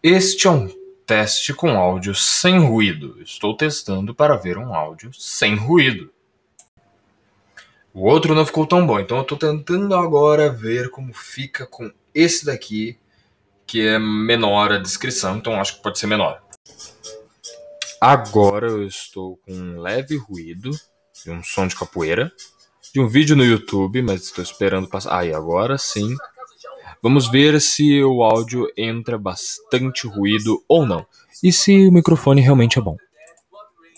Este é um teste com áudio sem ruído. Estou testando para ver um áudio sem ruído. O outro não ficou tão bom, então eu estou tentando agora ver como fica com esse daqui, que é menor a descrição, então acho que pode ser menor. Agora eu estou com um leve ruído de um som de capoeira, de um vídeo no YouTube, mas estou esperando passar. Ah, e agora sim Vamos ver se o áudio entra bastante ruído ou não. E se o microfone realmente é bom.